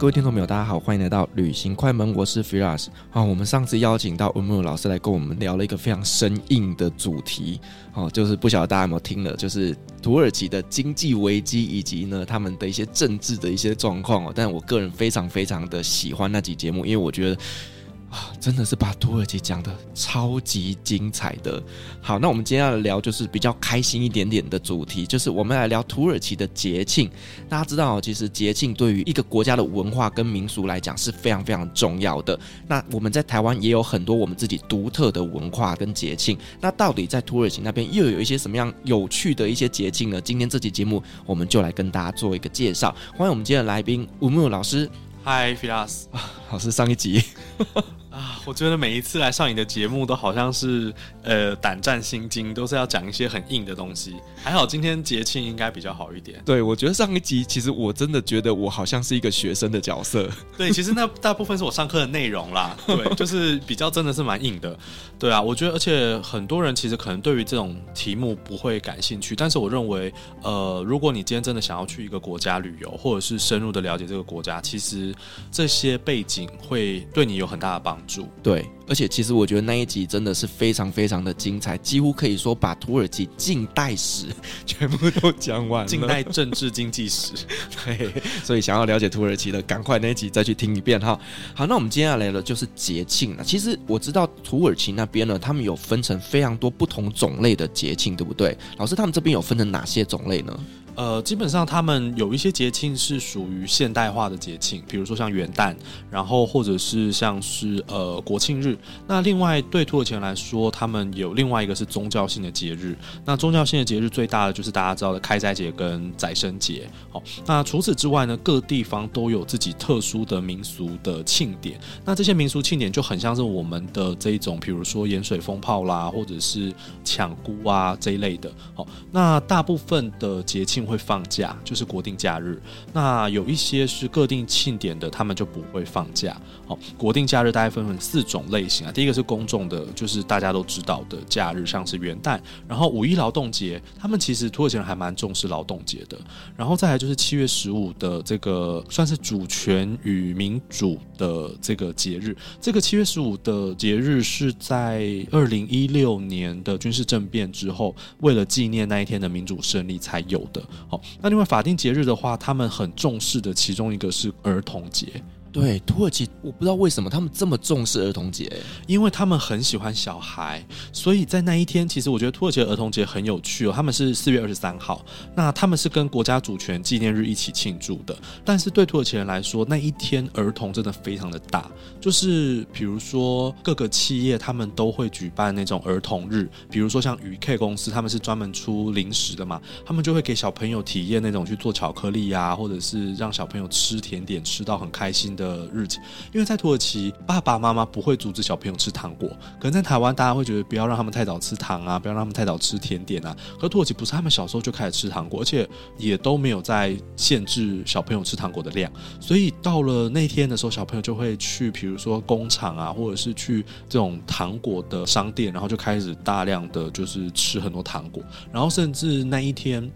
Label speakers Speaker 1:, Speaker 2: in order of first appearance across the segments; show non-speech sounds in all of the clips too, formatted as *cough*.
Speaker 1: 各位听众朋友，大家好，欢迎来到旅行快门，我是 Firas。好，我们上次邀请到文木老师来跟我们聊了一个非常生硬的主题，哦，就是不晓得大家有没有听了，就是。土耳其的经济危机以及呢，他们的一些政治的一些状况哦，但我个人非常非常的喜欢那集节目，因为我觉得。啊，真的是把土耳其讲的超级精彩的。好，那我们今天要聊就是比较开心一点点的主题，就是我们来聊土耳其的节庆。大家知道，其实节庆对于一个国家的文化跟民俗来讲是非常非常重要的。那我们在台湾也有很多我们自己独特的文化跟节庆。那到底在土耳其那边又有一些什么样有趣的一些节庆呢？今天这期节目我们就来跟大家做一个介绍。欢迎我们今天的来宾吴木老师。
Speaker 2: Hi Firas，*laughs*
Speaker 1: 老师上一集。*laughs*
Speaker 2: 啊，我觉得每一次来上你的节目都好像是呃胆战心惊，都是要讲一些很硬的东西。还好今天节庆应该比较好一点。
Speaker 1: 对，我觉得上一集其实我真的觉得我好像是一个学生的角色。
Speaker 2: 对，其实那大部分是我上课的内容啦。*laughs* 对，就是比较真的是蛮硬的。对啊，我觉得而且很多人其实可能对于这种题目不会感兴趣，但是我认为呃，如果你今天真的想要去一个国家旅游，或者是深入的了解这个国家，其实这些背景会对你有很大的帮助。
Speaker 1: 对，而且其实我觉得那一集真的是非常非常的精彩，几乎可以说把土耳其近代史 *laughs* 全部都讲完了，
Speaker 2: 近代政治经济史。*laughs*
Speaker 1: 对，所以想要了解土耳其的，赶快那一集再去听一遍哈。好，那我们接下来的就是节庆了。其实我知道土耳其那边呢，他们有分成非常多不同种类的节庆，对不对？老师，他们这边有分成哪些种类呢？
Speaker 2: 呃，基本上他们有一些节庆是属于现代化的节庆，比如说像元旦，然后或者是像是呃国庆日。那另外对土耳其人来说，他们有另外一个是宗教性的节日。那宗教性的节日最大的就是大家知道的开斋节跟宰牲节。好，那除此之外呢，各地方都有自己特殊的民俗的庆典。那这些民俗庆典就很像是我们的这一种，比如说盐水风炮啦，或者是抢菇啊这一类的。好，那大部分的节庆。会放假，就是国定假日。那有一些是各定庆典的，他们就不会放假。好，国定假日大概分成四种类型啊。第一个是公众的，就是大家都知道的假日，像是元旦，然后五一劳动节，他们其实土耳其人还蛮重视劳动节的。然后再来就是七月十五的这个算是主权与民主的这个节日。这个七月十五的节日是在二零一六年的军事政变之后，为了纪念那一天的民主胜利才有的。好，那另外法定节日的话，他们很重视的其中一个是儿童节。
Speaker 1: 对，土耳其我不知道为什么他们这么重视儿童节，
Speaker 2: 因为他们很喜欢小孩，所以在那一天，其实我觉得土耳其的儿童节很有趣哦。他们是四月二十三号，那他们是跟国家主权纪念日一起庆祝的。但是对土耳其人来说，那一天儿童真的非常的大，就是比如说各个企业他们都会举办那种儿童日，比如说像鱼 K 公司，他们是专门出零食的嘛，他们就会给小朋友体验那种去做巧克力呀、啊，或者是让小朋友吃甜点吃到很开心的。日子。因为在土耳其，爸爸妈妈不会阻止小朋友吃糖果，可能在台湾大家会觉得不要让他们太早吃糖啊，不要让他们太早吃甜点啊。可土耳其不是，他们小时候就开始吃糖果，而且也都没有在限制小朋友吃糖果的量。所以到了那天的时候，小朋友就会去，比如说工厂啊，或者是去这种糖果的商店，然后就开始大量的就是吃很多糖果，然后甚至那一天。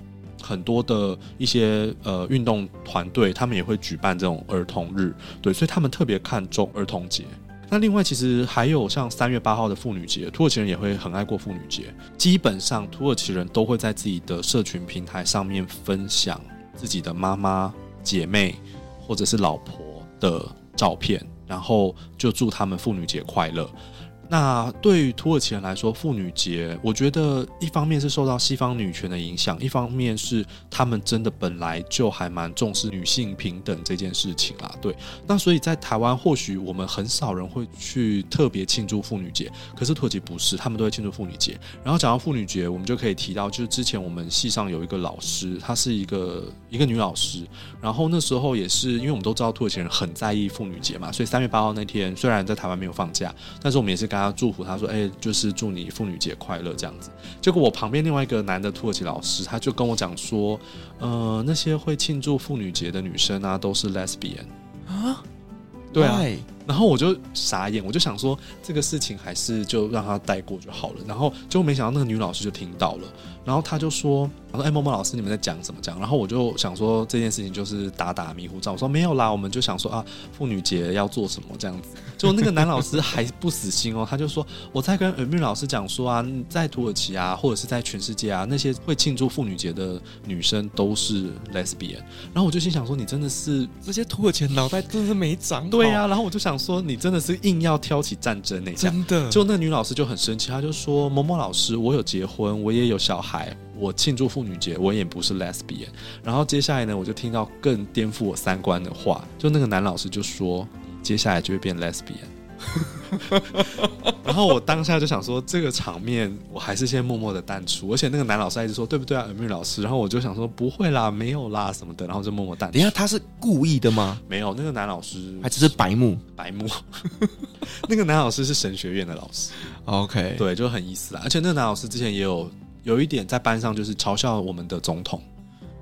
Speaker 2: 很多的一些呃运动团队，他们也会举办这种儿童日，对，所以他们特别看重儿童节。那另外，其实还有像三月八号的妇女节，土耳其人也会很爱过妇女节。基本上，土耳其人都会在自己的社群平台上面分享自己的妈妈、姐妹或者是老婆的照片，然后就祝他们妇女节快乐。那对于土耳其人来说，妇女节，我觉得一方面是受到西方女权的影响，一方面是他们真的本来就还蛮重视女性平等这件事情啦。对，那所以在台湾，或许我们很少人会去特别庆祝妇女节，可是土耳其不是，他们都会庆祝妇女节。然后讲到妇女节，我们就可以提到，就是之前我们系上有一个老师，她是一个一个女老师，然后那时候也是因为我们都知道土耳其人很在意妇女节嘛，所以三月八号那天虽然在台湾没有放假，但是我们也是。大家祝福他说：“哎、欸，就是祝你妇女节快乐这样子。”结果我旁边另外一个男的土耳其老师，他就跟我讲说：“呃，那些会庆祝妇女节的女生啊，都是 lesbian 啊，对啊。” Why? 然后我就傻眼，我就想说这个事情还是就让他带过就好了。然后就没想到那个女老师就听到了，然后他就说：“我说哎，默默老师，你们在讲什么讲？”然后我就想说这件事情就是打打迷糊仗。我说没有啦，我们就想说啊，妇女节要做什么这样子。就那个男老师还不死心哦，他就说我在跟耳蜜老师讲说啊，在土耳其啊，或者是在全世界啊，那些会庆祝妇女节的女生都是 lesbian。然后我就心想说，你真的是
Speaker 1: 这些土耳其脑袋真的是没长。
Speaker 2: 对呀、啊，然后我就想。说你真的是硬要挑起战争那、欸、
Speaker 1: 真的，
Speaker 2: 就那女老师就很生气，她就说：“某某老师，我有结婚，我也有小孩，我庆祝妇女节，我也不是 lesbian。”然后接下来呢，我就听到更颠覆我三观的话，就那个男老师就说：“接下来就会变 lesbian。” *laughs* 然后我当下就想说，这个场面我还是先默默的淡出。而且那个男老师一直说：“对不对啊，尔米老师？”然后我就想说：“不会啦，没有啦，什么的。”然后就默默淡出。
Speaker 1: 等下，他是故意的吗？
Speaker 2: 没有，那个男老师
Speaker 1: 还只是白目，
Speaker 2: 白目。*laughs* 那个男老师是神学院的老师。OK，对，就很意思啦。而且那个男老师之前也有有一点在班上就是嘲笑我们的总统。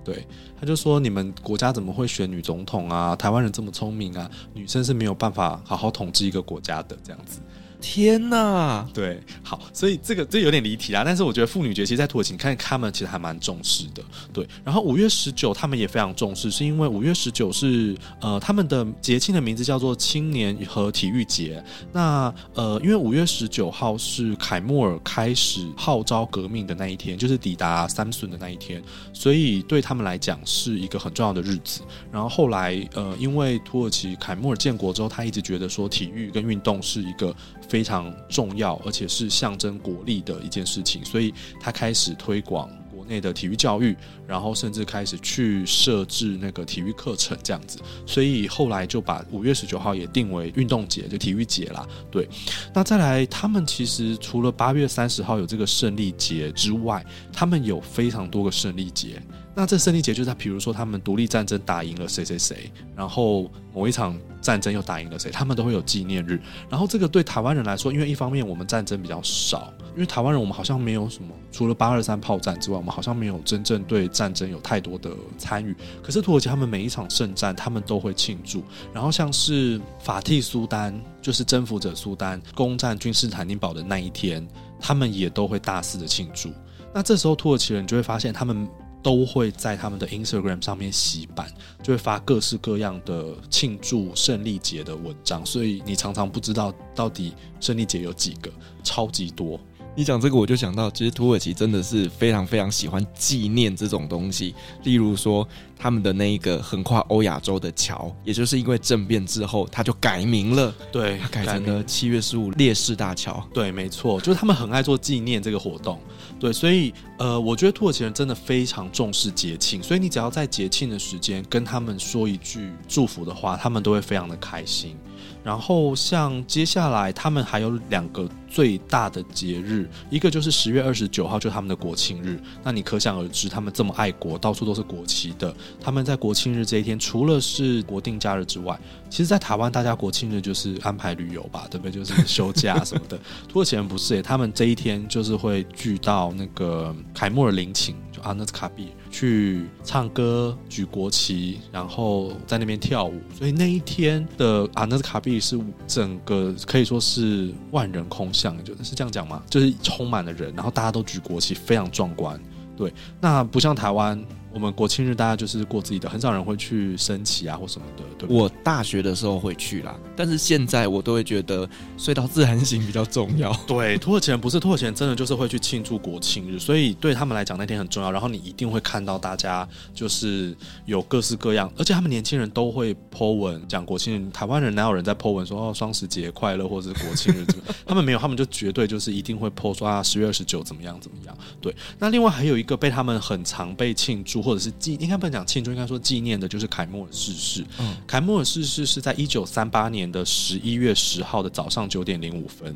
Speaker 2: 对，他就说：“你们国家怎么会选女总统啊？台湾人这么聪明啊，女生是没有办法好好统治一个国家的这样子。”
Speaker 1: 天呐，
Speaker 2: 对，好，所以这个这有点离题啦。但是我觉得妇女节其实，在土耳其看他们其实还蛮重视的。对，然后五月十九他们也非常重视，是因为五月十九是呃他们的节庆的名字叫做青年和体育节。那呃，因为五月十九号是凯末尔开始号召革命的那一天，就是抵达三顺的那一天，所以对他们来讲是一个很重要的日子。然后后来呃，因为土耳其凯末尔建国之后，他一直觉得说体育跟运动是一个。非常重要，而且是象征国力的一件事情，所以他开始推广国内的体育教育，然后甚至开始去设置那个体育课程这样子，所以后来就把五月十九号也定为运动节，就体育节啦。对，那再来，他们其实除了八月三十号有这个胜利节之外，他们有非常多个胜利节。那这胜利节就是他，比如说他们独立战争打赢了谁谁谁，然后某一场战争又打赢了谁，他们都会有纪念日。然后这个对台湾人来说，因为一方面我们战争比较少，因为台湾人我们好像没有什么，除了八二三炮战之外，我们好像没有真正对战争有太多的参与。可是土耳其他们每一场胜战，他们都会庆祝。然后像是法蒂苏丹，就是征服者苏丹攻占君士坦丁堡的那一天，他们也都会大肆的庆祝。那这时候土耳其人就会发现他们。都会在他们的 Instagram 上面洗版，就会发各式各样的庆祝胜利节的文章，所以你常常不知道到底胜利节有几个，超级多。
Speaker 1: 你讲这个，我就想到，其实土耳其真的是非常非常喜欢纪念这种东西。例如说，他们的那一个横跨欧亚洲的桥，也就是因为政变之后，它就改名了。
Speaker 2: 对，
Speaker 1: 它改成了七月十五烈士大桥。
Speaker 2: 对，没错，就是他们很爱做纪念这个活动。对，所以呃，我觉得土耳其人真的非常重视节庆，所以你只要在节庆的时间跟他们说一句祝福的话，他们都会非常的开心。然后像接下来他们还有两个最大的节日，一个就是十月二十九号，就是他们的国庆日。那你可想而知，他们这么爱国，到处都是国旗的。他们在国庆日这一天，除了是国定假日之外，其实，在台湾大家国庆日就是安排旅游吧，对不对？就是休假什么的。*laughs* 土耳其人不是耶，他们这一天就是会聚到那个凯末尔陵寝。就阿纳斯卡比去唱歌、举国旗，然后在那边跳舞，所以那一天的阿纳斯卡比是整个可以说是万人空巷，就是这样讲吗？就是充满了人，然后大家都举国旗，非常壮观。对，那不像台湾。我们国庆日大家就是过自己的，很少人会去升旗啊或什么的。对，对，
Speaker 1: 我大学的时候会去啦，但是现在我都会觉得睡到自然醒比较重要。*laughs*
Speaker 2: 对，土耳其人不是土耳其人，真的就是会去庆祝国庆日，所以对他们来讲那天很重要。然后你一定会看到大家就是有各式各样，而且他们年轻人都会 po 文讲国庆日。台湾人哪有人在 po 文说哦双十节快乐或者是国庆日？他们没有，他们就绝对就是一定会 po 说啊十月二十九怎么样怎么样。对，那另外还有一个被他们很常被庆祝。或者是纪应该不能讲庆祝，应该说纪念的就是凯莫尔逝世。嗯，凯莫尔逝世是在一九三八年的十一月十号的早上九点零五分。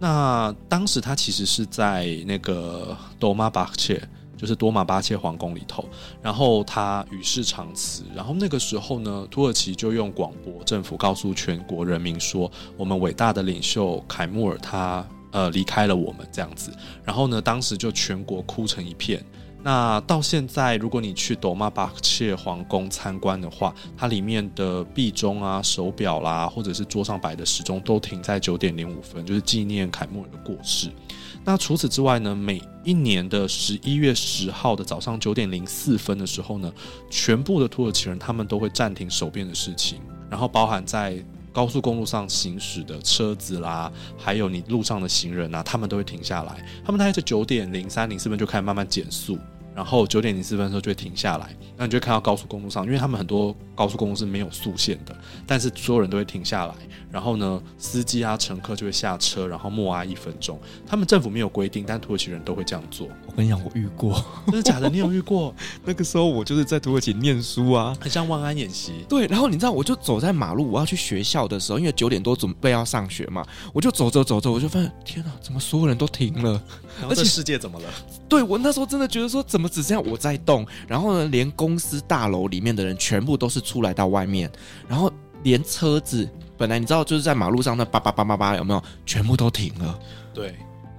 Speaker 2: 那当时他其实是在那个多玛巴切，就是多玛巴切皇宫里头，然后他与世长辞。然后那个时候呢，土耳其就用广播政府告诉全国人民说，我们伟大的领袖凯莫尔他呃离开了我们这样子。然后呢，当时就全国哭成一片。那到现在，如果你去多玛巴切皇宫参观的话，它里面的壁钟啊、手表啦，或者是桌上摆的时钟，都停在九点零五分，就是纪念凯穆尔的过世。那除此之外呢，每一年的十一月十号的早上九点零四分的时候呢，全部的土耳其人他们都会暂停手边的事情，然后包含在高速公路上行驶的车子啦，还有你路上的行人啊，他们都会停下来。他们大概在九点零三零四分就开始慢慢减速。然后九点零四分的时候就会停下来，那你就看到高速公路上，因为他们很多高速公路是没有速限的，但是所有人都会停下来。然后呢，司机啊、乘客就会下车，然后默哀一分钟。他们政府没有规定，但土耳其人都会这样做。
Speaker 1: 我跟你讲，我遇过，*laughs*
Speaker 2: 真的假的？你有遇过？*laughs*
Speaker 1: 那个时候我就是在土耳其念书啊，
Speaker 2: 很像万安演习。
Speaker 1: 对，然后你知道，我就走在马路，我要去学校的时候，因为九点多准备要上学嘛，我就走着走着，我就发现，天哪，怎么所有人都停了？
Speaker 2: 而且世界怎么了？
Speaker 1: 对，我那时候真的觉得说，怎么只剩下我在动？然后呢，连公司大楼里面的人全部都是出来到外面，然后连车子本来你知道就是在马路上那叭叭叭叭叭有没有？全部都停了。
Speaker 2: 对。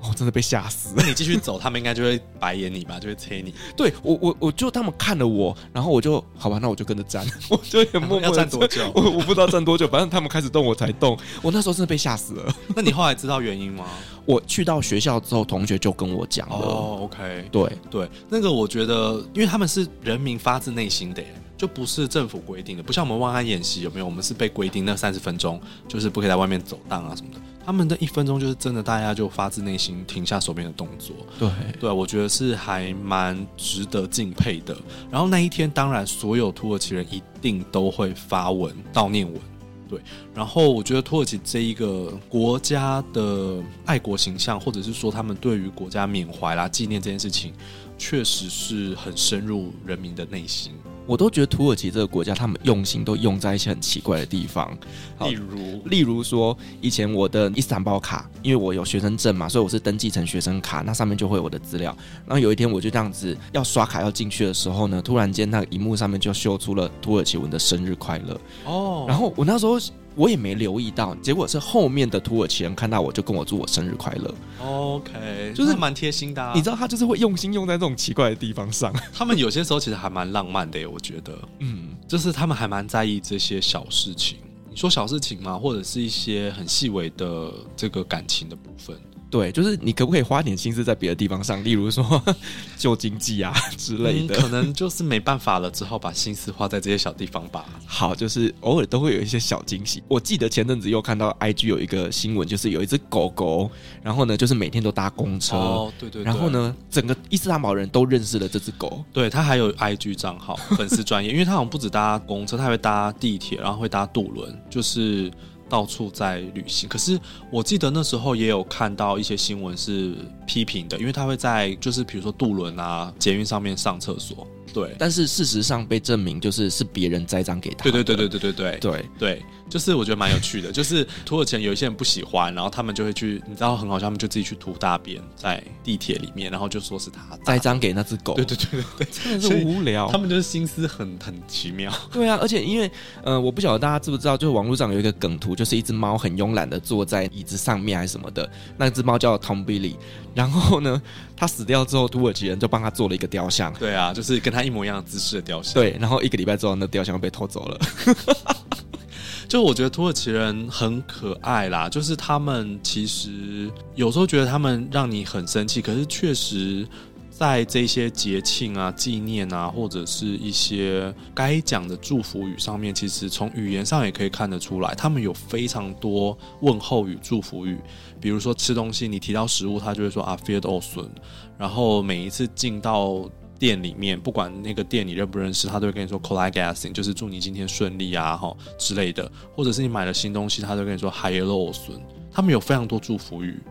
Speaker 1: 我、哦、真的被吓死了！
Speaker 2: 那你继续走，他们应该就会白眼你吧，就会催你。*laughs*
Speaker 1: 对我，我我就他们看了我，然后我就好吧，那我就跟着站，*laughs* 我就也默默要
Speaker 2: 站多久？
Speaker 1: 我我不知道站多久，反正他们开始动我才动。我那时候真的被吓死了。*laughs*
Speaker 2: 那你后来知道原因吗？
Speaker 1: 我去到学校之后，同学就跟我讲了。
Speaker 2: 哦，OK，
Speaker 1: 对
Speaker 2: 对，那个我觉得，因为他们是人民发自内心的，就不是政府规定的，不像我们万安演习有没有？我们是被规定那三十分钟就是不可以在外面走荡啊什么的。他们的一分钟就是真的，大家就发自内心停下手边的动作。
Speaker 1: 对
Speaker 2: 对，我觉得是还蛮值得敬佩的。然后那一天，当然所有土耳其人一定都会发文悼念文。对，然后我觉得土耳其这一个国家的爱国形象，或者是说他们对于国家缅怀啦、纪念这件事情，确实是很深入人民的内心。
Speaker 1: 我都觉得土耳其这个国家，他们用心都用在一些很奇怪的地方，
Speaker 2: 例如，
Speaker 1: 例如说，以前我的伊斯坦堡卡，因为我有学生证嘛，所以我是登记成学生卡，那上面就会有我的资料。然后有一天我就这样子要刷卡要进去的时候呢，突然间那个荧幕上面就秀出了土耳其文的生日快乐哦，然后我那时候。我也没留意到，结果是后面的土耳其人看到我就跟我祝我生日快乐。
Speaker 2: OK，就是蛮贴心的啊。
Speaker 1: 你知道他就是会用心用在这种奇怪的地方上。
Speaker 2: 他们有些时候其实还蛮浪漫的耶，我觉得。嗯，就是他们还蛮在意这些小事情。你说小事情吗？或者是一些很细微的这个感情的部分？
Speaker 1: 对，就是你可不可以花点心思在别的地方上，例如说 *laughs* 旧经济啊 *laughs* 之类的、
Speaker 2: 嗯。可能就是没办法了，只好把心思花在这些小地方吧。
Speaker 1: 好，就是偶尔都会有一些小惊喜。我记得前阵子又看到 IG 有一个新闻，就是有一只狗狗，然后呢，就是每天都搭公车。
Speaker 2: 哦，对对，对。
Speaker 1: 然后呢，整个伊斯坦堡人都认识了这只狗。
Speaker 2: 对，它还有 IG 账号，粉丝专业，因为它好像不止搭公车，它还会搭地铁，然后会搭渡轮，就是。到处在旅行。可是我记得那时候也有看到一些新闻是批评的，因为他会在就是比如说渡轮啊、捷运上面上厕所。对，
Speaker 1: 但是事实上被证明就是是别人栽赃给他。
Speaker 2: 对对对对对对对
Speaker 1: 对
Speaker 2: 对，就是我觉得蛮有趣的，就是土耳其有一些人不喜欢，然后他们就会去，你知道很好笑，他们就自己去涂大便在地铁里面，然后就说是他
Speaker 1: 栽赃给那只狗。
Speaker 2: 对对对对对，
Speaker 1: 真的是无聊。
Speaker 2: 他们就是心思很很奇妙。
Speaker 1: 对啊，而且因为呃，我不晓得大家知不知道，就是网络上有一个梗图，就是一只猫很慵懒的坐在椅子上面还是什么的，那只猫叫 Tom Billy，然后呢，它死掉之后，土耳其人就帮他做了一个雕像。
Speaker 2: 对啊，就是跟他一模一样的姿势的雕像。
Speaker 1: 对，然后一个礼拜之后，那雕像被偷走了。*laughs*
Speaker 2: 就我觉得土耳其人很可爱啦，就是他们其实有时候觉得他们让你很生气，可是确实在这些节庆啊、纪念啊，或者是一些该讲的祝福语上面，其实从语言上也可以看得出来，他们有非常多问候语、祝福语。比如说吃东西，你提到食物，他就会说 Afiyet olsun，然后每一次进到店里面，不管那个店你认不认识，他都会跟你说 Kolay gelsin，就是祝你今天顺利啊，哈之类的。或者是你买了新东西，他都跟你说 Hayırlı olsun。他们有非常多祝福语。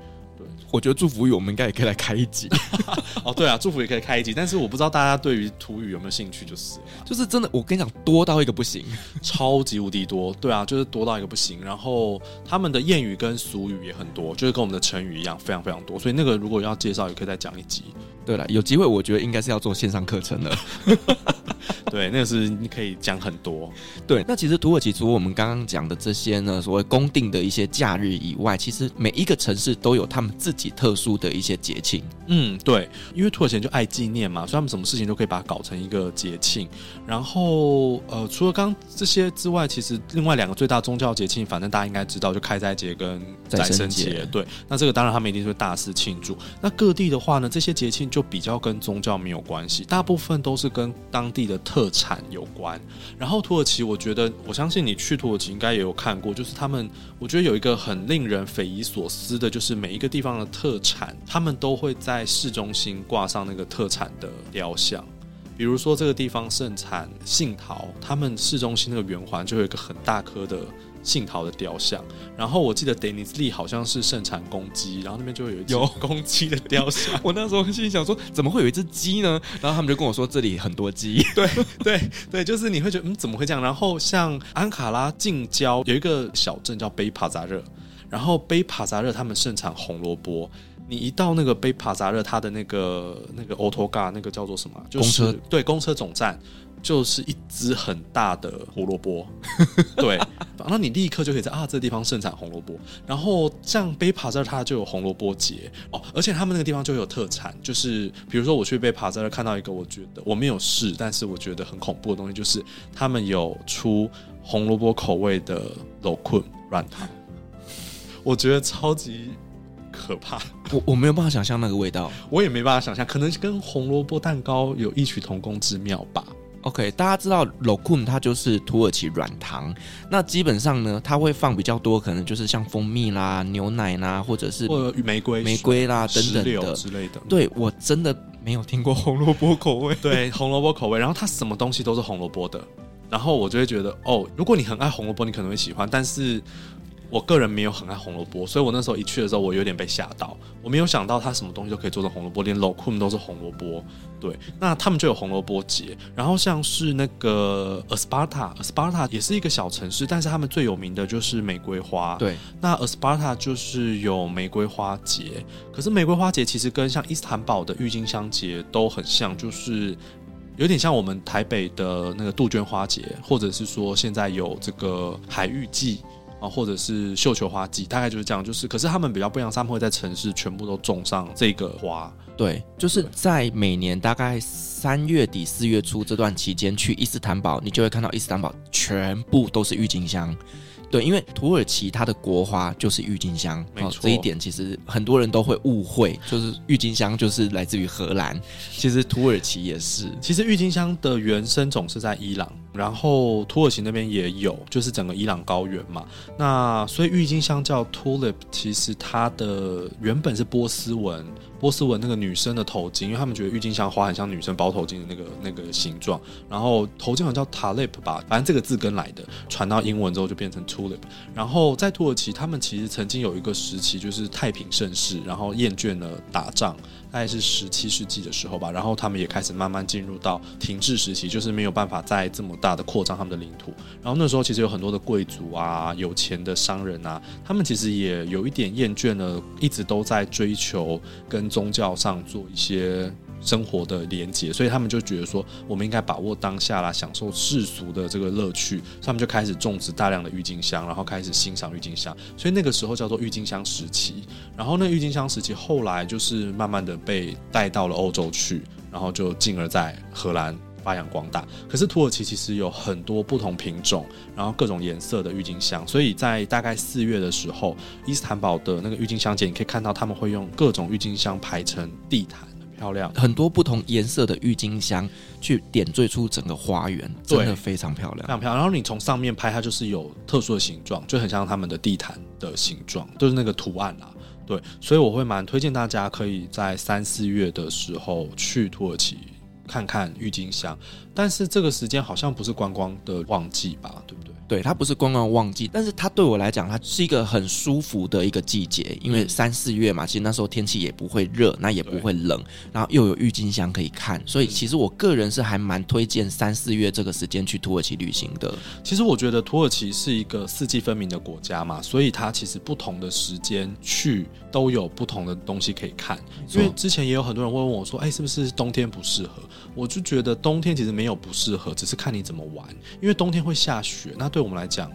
Speaker 2: 对，
Speaker 1: 我觉得祝福语我们应该也可以来开一集。*laughs*
Speaker 2: 哦，对啊，祝福也可以开一集，但是我不知道大家对于土语有没有兴趣，就是
Speaker 1: 就是真的，我跟你讲，多到一个不行，
Speaker 2: 超级无敌多。对啊，就是多到一个不行。然后他们的谚语跟俗语也很多，就是跟我们的成语一样，非常非常多。所以那个如果要介绍，也可以再讲一集。
Speaker 1: 对了，有机会我觉得应该是要做线上课程了。*laughs* *laughs*
Speaker 2: 对，那个是你可以讲很多。
Speaker 1: 对，那其实土耳其除了我们刚刚讲的这些呢，所谓公定的一些假日以外，其实每一个城市都有他们自己特殊的一些节庆。
Speaker 2: 嗯，对，因为土耳其人就爱纪念嘛，所以他们什么事情都可以把它搞成一个节庆。然后，呃，除了刚刚这些之外，其实另外两个最大宗教节庆，反正大家应该知道，就开斋节跟宰生节。对，那这个当然他们一定是会大肆庆祝。那各地的话呢，这些节庆就比较跟宗教没有关系，大部分都是跟当地的特产有关。然后土耳其，我觉得我相信你去土耳其应该也有看过，就是他们，我觉得有一个很令人匪夷所思的，就是每一个地方的特产，他们都会在市中心挂上那个特产的雕像。比如说这个地方盛产杏桃，他们市中心那个圆环就有一个很大颗的杏桃的雕像。然后我记得 Denizli 好像是盛产公鸡，然后那边就会有一有公鸡的雕像。*laughs*
Speaker 1: 我那时候心里想说，怎么会有一只鸡呢？然后他们就跟我说，这里很多鸡。*laughs*
Speaker 2: 对对对，就是你会觉得，嗯，怎么会这样？然后像安卡拉近郊有一个小镇叫贝帕扎热，然后贝帕扎热他们盛产红萝卜。你一到那个贝帕扎热，它的那个那个 otogar 那个叫做什么？就是、
Speaker 1: 公车
Speaker 2: 对，公车总站就是一只很大的胡萝卜。*laughs* 对，然后你立刻就可以在啊，这个地方盛产红萝卜。然后像贝帕这儿，它就有红萝卜节哦，而且他们那个地方就有特产，就是比如说我去贝帕这儿看到一个，我觉得我没有试，但是我觉得很恐怖的东西，就是他们有出红萝卜口味的 lokum 软糖，我觉得超级。可怕，
Speaker 1: 我我没有办法想象那个味道，
Speaker 2: 我也没办法想象，可能跟红萝卜蛋糕有异曲同工之妙吧。
Speaker 1: OK，大家知道 lokum 它就是土耳其软糖，那基本上呢，它会放比较多，可能就是像蜂蜜啦、牛奶啦，或者是
Speaker 2: 或玫瑰、
Speaker 1: 玫瑰啦等等的
Speaker 2: 之类的。
Speaker 1: 对，我真的没有听过红萝卜口味，*laughs*
Speaker 2: 对，红萝卜口味，然后它什么东西都是红萝卜的，然后我就会觉得，哦，如果你很爱红萝卜，你可能会喜欢，但是。我个人没有很爱红萝卜，所以我那时候一去的时候，我有点被吓到。我没有想到它什么东西都可以做成红萝卜，连 lokum 都是红萝卜。对，那他们就有红萝卜节。然后像是那个 Asparta，Asparta 也是一个小城市，但是他们最有名的就是玫瑰花。
Speaker 1: 对，
Speaker 2: 那 Asparta 就是有玫瑰花节。可是玫瑰花节其实跟像伊斯坦堡的郁金香节都很像，就是有点像我们台北的那个杜鹃花节，或者是说现在有这个海芋季啊。或者是绣球花季，大概就是这样。就是，可是他们比较不一样，他们会在城市全部都种上这个花。
Speaker 1: 对，就是在每年大概三月底四月初这段期间去伊斯坦堡，你就会看到伊斯坦堡全部都是郁金香。对，因为土耳其它的国花就是郁金香，没错。哦，这一点其实很多人都会误会，就是郁金香就是来自于荷兰，其实土耳其也是。
Speaker 2: 其实郁金香的原生种是在伊朗。然后土耳其那边也有，就是整个伊朗高原嘛。那所以郁金香叫 tulip，其实它的原本是波斯文，波斯文那个女生的头巾，因为他们觉得郁金香花很像女生包头巾的那个那个形状。然后头巾好像叫 talip 吧，反正这个字根来的，传到英文之后就变成 tulip。然后在土耳其，他们其实曾经有一个时期就是太平盛世，然后厌倦了打仗。大概是十七世纪的时候吧，然后他们也开始慢慢进入到停滞时期，就是没有办法再这么大的扩张他们的领土。然后那时候其实有很多的贵族啊、有钱的商人啊，他们其实也有一点厌倦了，一直都在追求跟宗教上做一些。生活的连结，所以他们就觉得说，我们应该把握当下啦，享受世俗的这个乐趣。他们就开始种植大量的郁金香，然后开始欣赏郁金香。所以那个时候叫做郁金香时期。然后那郁金香时期后来就是慢慢的被带到了欧洲去，然后就进而在荷兰发扬光大。可是土耳其其实有很多不同品种，然后各种颜色的郁金香。所以在大概四月的时候，伊斯坦堡的那个郁金香节，你可以看到他们会用各种郁金香排成地毯。漂亮，
Speaker 1: 很多不同颜色的郁金香去点缀出整个花园，真的非常漂亮，
Speaker 2: 非常漂亮。然后你从上面拍，它就是有特殊的形状，就很像他们的地毯的形状，就是那个图案啦。对，所以我会蛮推荐大家可以在三四月的时候去土耳其看看郁金香，但是这个时间好像不是观光的旺季吧？对不对？
Speaker 1: 对，它不是观光旺季，但是它对我来讲，它是一个很舒服的一个季节，因为三四月嘛，其实那时候天气也不会热，那也不会冷，然后又有郁金香可以看，所以其实我个人是还蛮推荐三四月这个时间去土耳其旅行的。
Speaker 2: 其实我觉得土耳其是一个四季分明的国家嘛，所以它其实不同的时间去都有不同的东西可以看。因为之前也有很多人会问我说：“哎，是不是冬天不适合？”我就觉得冬天其实没有不适合，只是看你怎么玩。因为冬天会下雪，那对我们来讲，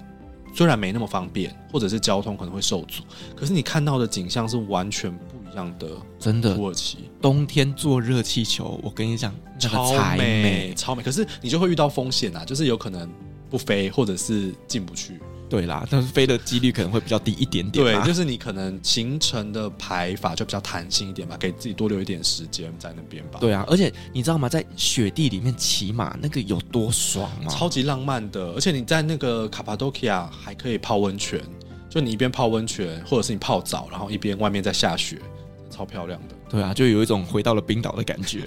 Speaker 2: 虽然没那么方便，或者是交通可能会受阻，可是你看到的景象是完全不一样的。
Speaker 1: 真的，
Speaker 2: 土耳其
Speaker 1: 冬天坐热气球，我跟你讲，
Speaker 2: 超美，超美。可是你就会遇到风险啊，就是有可能不飞，或者是进不去。
Speaker 1: 对啦，但是飞的几率可能会比较低一点点。
Speaker 2: 对，就是你可能行程的排法就比较弹性一点吧，给自己多留一点时间在那边吧。
Speaker 1: 对啊，而且你知道吗？在雪地里面骑马，那个有多爽吗？
Speaker 2: 超级浪漫的，而且你在那个卡帕多奇亚还可以泡温泉，就你一边泡温泉，或者是你泡澡，然后一边外面在下雪，超漂亮的。
Speaker 1: 对啊，就有一种回到了冰岛的感觉。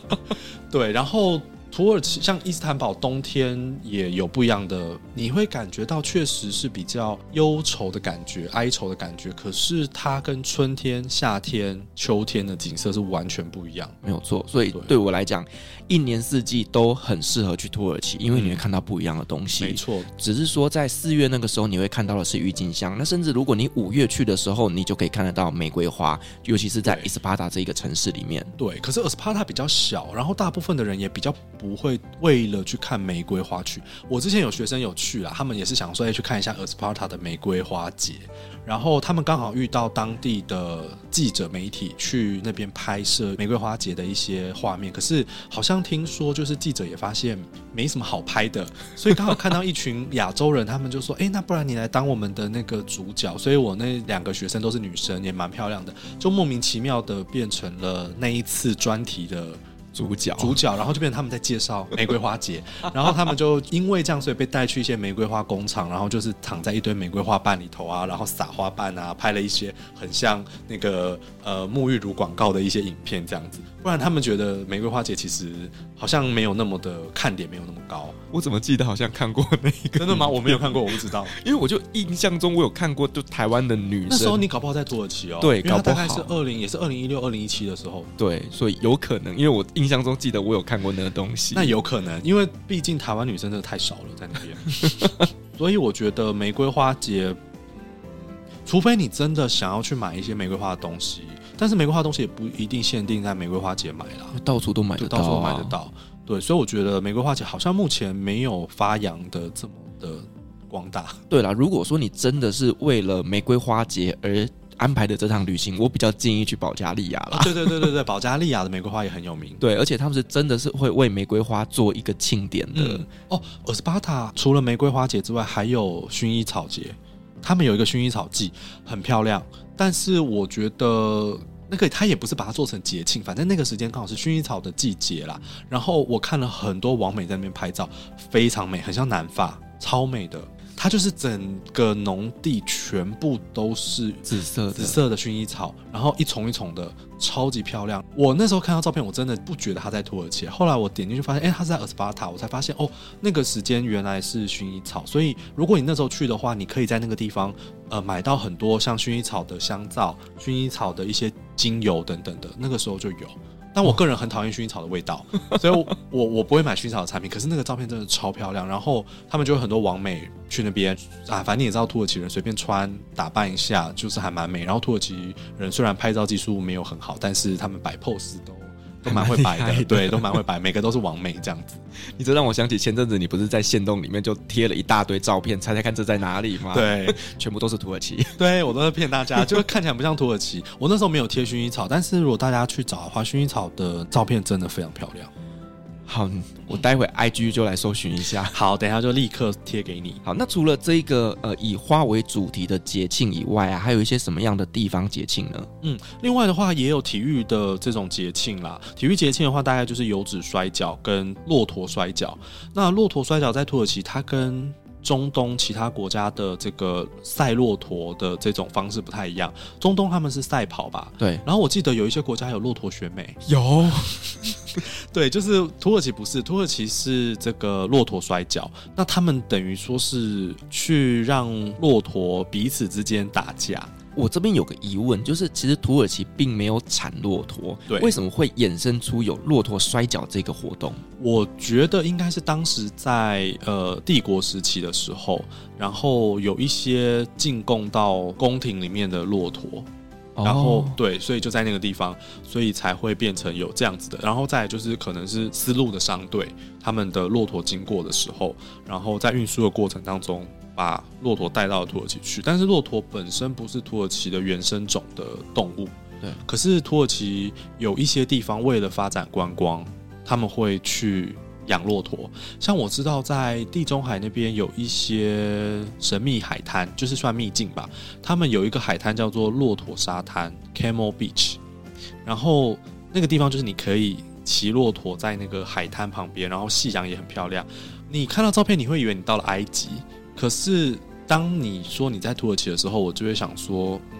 Speaker 1: *laughs*
Speaker 2: 对，然后。土耳其像伊斯坦堡，冬天也有不一样的，你会感觉到确实是比较忧愁的感觉、哀愁的感觉。可是它跟春天、夏天、秋天的景色是完全不一样，
Speaker 1: 没有错。所以对我来讲，一年四季都很适合去土耳其，因为你会看到不一样的东西。
Speaker 2: 没错，
Speaker 1: 只是说在四月那个时候，你会看到的是郁金香。那甚至如果你五月去的时候，你就可以看得到玫瑰花，尤其是在伊斯帕塔这一个城市里面。
Speaker 2: 对，可是伊斯帕塔比较小，然后大部分的人也比较。不会为了去看玫瑰花去。我之前有学生有去啦，他们也是想说，要，去看一下 Isparta 的玫瑰花节。然后他们刚好遇到当地的记者媒体去那边拍摄玫瑰花节的一些画面。可是好像听说，就是记者也发现没什么好拍的，所以刚好看到一群亚洲人，他们就说，哎，那不然你来当我们的那个主角。所以我那两个学生都是女生，也蛮漂亮的，就莫名其妙的变成了那一次专题的。
Speaker 1: 主角，
Speaker 2: 主角，然后就变成他们在介绍 *laughs* 玫瑰花节，然后他们就因为这样，所以被带去一些玫瑰花工厂，然后就是躺在一堆玫瑰花瓣里头啊，然后撒花瓣啊，拍了一些很像那个呃沐浴乳广告的一些影片这样子。不然他们觉得玫瑰花节其实好像没有那么的看点，没有那么高。
Speaker 1: 我怎么记得好像看过那个？
Speaker 2: 真的吗？我没有看过，我不知道。*laughs*
Speaker 1: 因为我就印象中我有看过，就台湾的女生。
Speaker 2: 那时候你搞不好在土耳其哦。
Speaker 1: 对，搞不好。
Speaker 2: 大概是二零，也是二零一六、二零一七的时候。
Speaker 1: 对，所以有可能，因为我印象中记得我有看过那个东西。
Speaker 2: 那有可能，因为毕竟台湾女生真的太少了在那边。*laughs* 所以我觉得玫瑰花节，除非你真的想要去买一些玫瑰花的东西。但是玫瑰花的东西也不一定限定在玫瑰花节买啦，
Speaker 1: 到处都买得到，
Speaker 2: 到处都买得到。对，所以我觉得玫瑰花节好像目前没有发扬的这么的广大。
Speaker 1: 对啦，如果说你真的是为了玫瑰花节而安排的这趟旅行，我比较建议去保加利亚啦。
Speaker 2: 对对对对对，保加利亚的玫瑰花也很有名。
Speaker 1: 对，而且他们是真的是会为玫瑰花做一个庆典的。
Speaker 2: 嗯、哦，伊斯巴塔除了玫瑰花节之外，还有薰衣草节。他们有一个薰衣草季，很漂亮。但是我觉得。那个他也不是把它做成节庆，反正那个时间刚好是薰衣草的季节啦。然后我看了很多网美在那边拍照，非常美，很像南法，超美的。它就是整个农地全部都是
Speaker 1: 紫色
Speaker 2: 紫色的薰衣草，然后一丛一丛的，超级漂亮。我那时候看到照片，我真的不觉得它在土耳其。后来我点进去发现，哎，它是在厄斯巴塔，我才发现哦，那个时间原来是薰衣草。所以如果你那时候去的话，你可以在那个地方呃买到很多像薰衣草的香皂、薰衣草的一些精油等等的，那个时候就有。但我个人很讨厌薰衣草的味道，*laughs* 所以我我我不会买薰衣草的产品。可是那个照片真的超漂亮，然后他们就有很多网美去那边啊，反正你也知道土耳其人随便穿打扮一下就是还蛮美。然后土耳其人虽然拍照技术没有很好，但是他们摆 pose 都。都蛮会摆的，的，对，都蛮会摆，每个都是完美这样子。
Speaker 1: 你这让我想起前阵子你不是在线洞里面就贴了一大堆照片，猜猜看这在哪里吗？
Speaker 2: 对，
Speaker 1: 全部都是土耳其。*laughs*
Speaker 2: 对，我都在骗大家，*laughs* 就看起来不像土耳其。我那时候没有贴薰衣草，但是如果大家去找的话，薰衣草的照片真的非常漂亮。
Speaker 1: 好，我待会 IG 就来搜寻一下。*laughs*
Speaker 2: 好，等一下就立刻贴给你。
Speaker 1: 好，那除了这个呃以花为主题的节庆以外啊，还有一些什么样的地方节庆呢？
Speaker 2: 嗯，另外的话也有体育的这种节庆啦。体育节庆的话，大概就是油脂摔跤跟骆驼摔跤。那骆驼摔跤在土耳其，它跟中东其他国家的这个赛骆驼的这种方式不太一样。中东他们是赛跑吧？
Speaker 1: 对。
Speaker 2: 然后我记得有一些国家有骆驼选美，
Speaker 1: 有。*laughs*
Speaker 2: 对，就是土耳其不是，土耳其是这个骆驼摔跤。那他们等于说是去让骆驼彼此之间打架。
Speaker 1: 我这边有个疑问，就是其实土耳其并没有产骆驼，
Speaker 2: 对，
Speaker 1: 为什么会衍生出有骆驼摔跤这个活动？
Speaker 2: 我觉得应该是当时在呃帝国时期的时候，然后有一些进贡到宫廷里面的骆驼，然后、哦、对，所以就在那个地方，所以才会变成有这样子的。然后再就是可能是丝路的商队，他们的骆驼经过的时候，然后在运输的过程当中。把骆驼带到土耳其去，但是骆驼本身不是土耳其的原生种的动物。
Speaker 1: 对，
Speaker 2: 可是土耳其有一些地方为了发展观光，他们会去养骆驼。像我知道，在地中海那边有一些神秘海滩，就是算秘境吧。他们有一个海滩叫做骆驼沙滩 （Camel Beach），然后那个地方就是你可以骑骆驼在那个海滩旁边，然后夕阳也很漂亮。你看到照片，你会以为你到了埃及。可是，当你说你在土耳其的时候，我就会想说，嗯，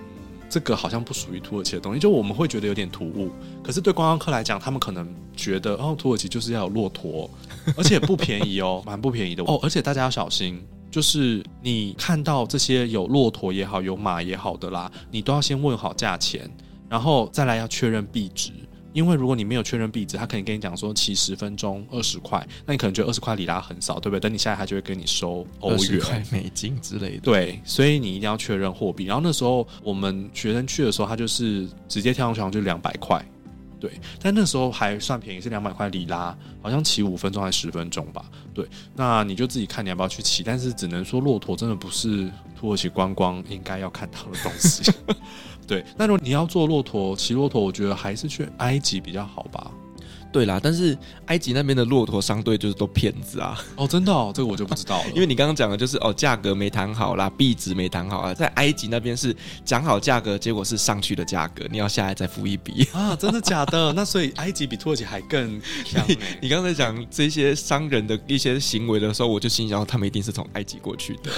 Speaker 2: 这个好像不属于土耳其的东西，就我们会觉得有点突兀。可是对观光客来讲，他们可能觉得，哦，土耳其就是要有骆驼，*laughs* 而且不便宜哦，蛮不便宜的哦。而且大家要小心，就是你看到这些有骆驼也好，有马也好的啦，你都要先问好价钱，然后再来要确认币值。因为如果你没有确认币值，他可能跟你讲说骑十分钟二十块，那你可能觉得二十块里拉很少，对不对？等你下来，他就会跟你收欧元、
Speaker 1: 块美金之类的。
Speaker 2: 对，所以你一定要确认货币。然后那时候我们学生去的时候，他就是直接跳上去就两百块，对。但那时候还算便宜，是两百块里拉，好像骑五分钟还是十分钟吧？对。那你就自己看你要不要去骑，但是只能说骆驼真的不是土耳其观光应该要看到的东西。*laughs* 对，那如果你要坐骆驼、骑骆驼，我觉得还是去埃及比较好吧。
Speaker 1: 对啦，但是埃及那边的骆驼商队就是都骗子啊！
Speaker 2: 哦，真的哦，这个我就不知道了。*laughs*
Speaker 1: 因为你刚刚讲的就是哦，价格没谈好啦，币值没谈好啊，在埃及那边是讲好价格，结果是上去的价格，你要下来再付一笔
Speaker 2: 啊！真的假的？*laughs* 那所以埃及比土耳其还更强。*laughs*
Speaker 1: 你刚才讲这些商人的一些行为的时候，我就心想，他们一定是从埃及过去的。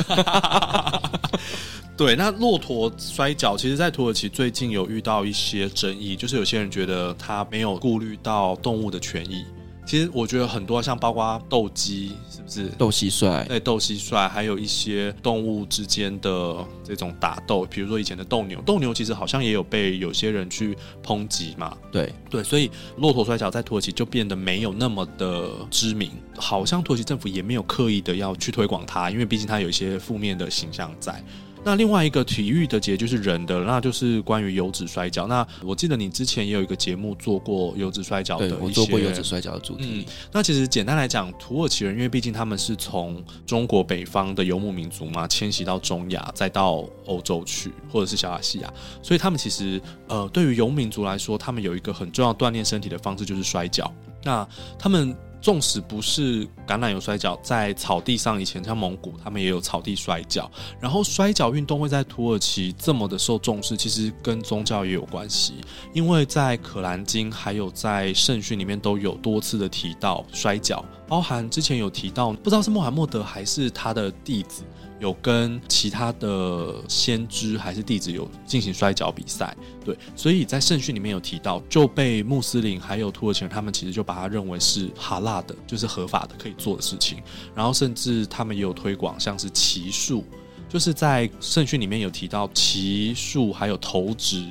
Speaker 2: 对，那骆驼摔跤，其实，在土耳其最近有遇到一些争议，就是有些人觉得他没有顾虑到动物的权益。其实我觉得很多像包括斗鸡，是不是
Speaker 1: 斗蟋蟀？
Speaker 2: 对，斗蟋蟀，还有一些动物之间的这种打斗，比如说以前的斗牛，斗牛其实好像也有被有些人去抨击嘛。
Speaker 1: 对
Speaker 2: 对，所以骆驼摔跤在土耳其就变得没有那么的知名，好像土耳其政府也没有刻意的要去推广它，因为毕竟它有一些负面的形象在。那另外一个体育的节就是人的，那就是关于油脂摔跤。那我记得你之前也有一个节目做过油脂摔跤的，
Speaker 1: 我做过油脂摔跤的主题。
Speaker 2: 嗯，那其实简单来讲，土耳其人因为毕竟他们是从中国北方的游牧民族嘛，迁徙到中亚，再到欧洲去，或者是小亚细亚，所以他们其实呃，对于游牧民族来说，他们有一个很重要锻炼身体的方式就是摔跤。那他们。纵使不是橄榄油摔跤，在草地上以前像蒙古，他们也有草地摔跤。然后摔跤运动会在土耳其这么的受重视，其实跟宗教也有关系。因为在《可兰经》还有在圣训里面都有多次的提到摔跤，包含之前有提到，不知道是穆罕默德还是他的弟子。有跟其他的先知还是弟子有进行摔跤比赛，对，所以在圣训里面有提到，就被穆斯林还有土耳其人他们其实就把它认为是哈拉的，就是合法的可以做的事情。然后甚至他们也有推广，像是骑术，就是在圣训里面有提到骑术，还有投掷、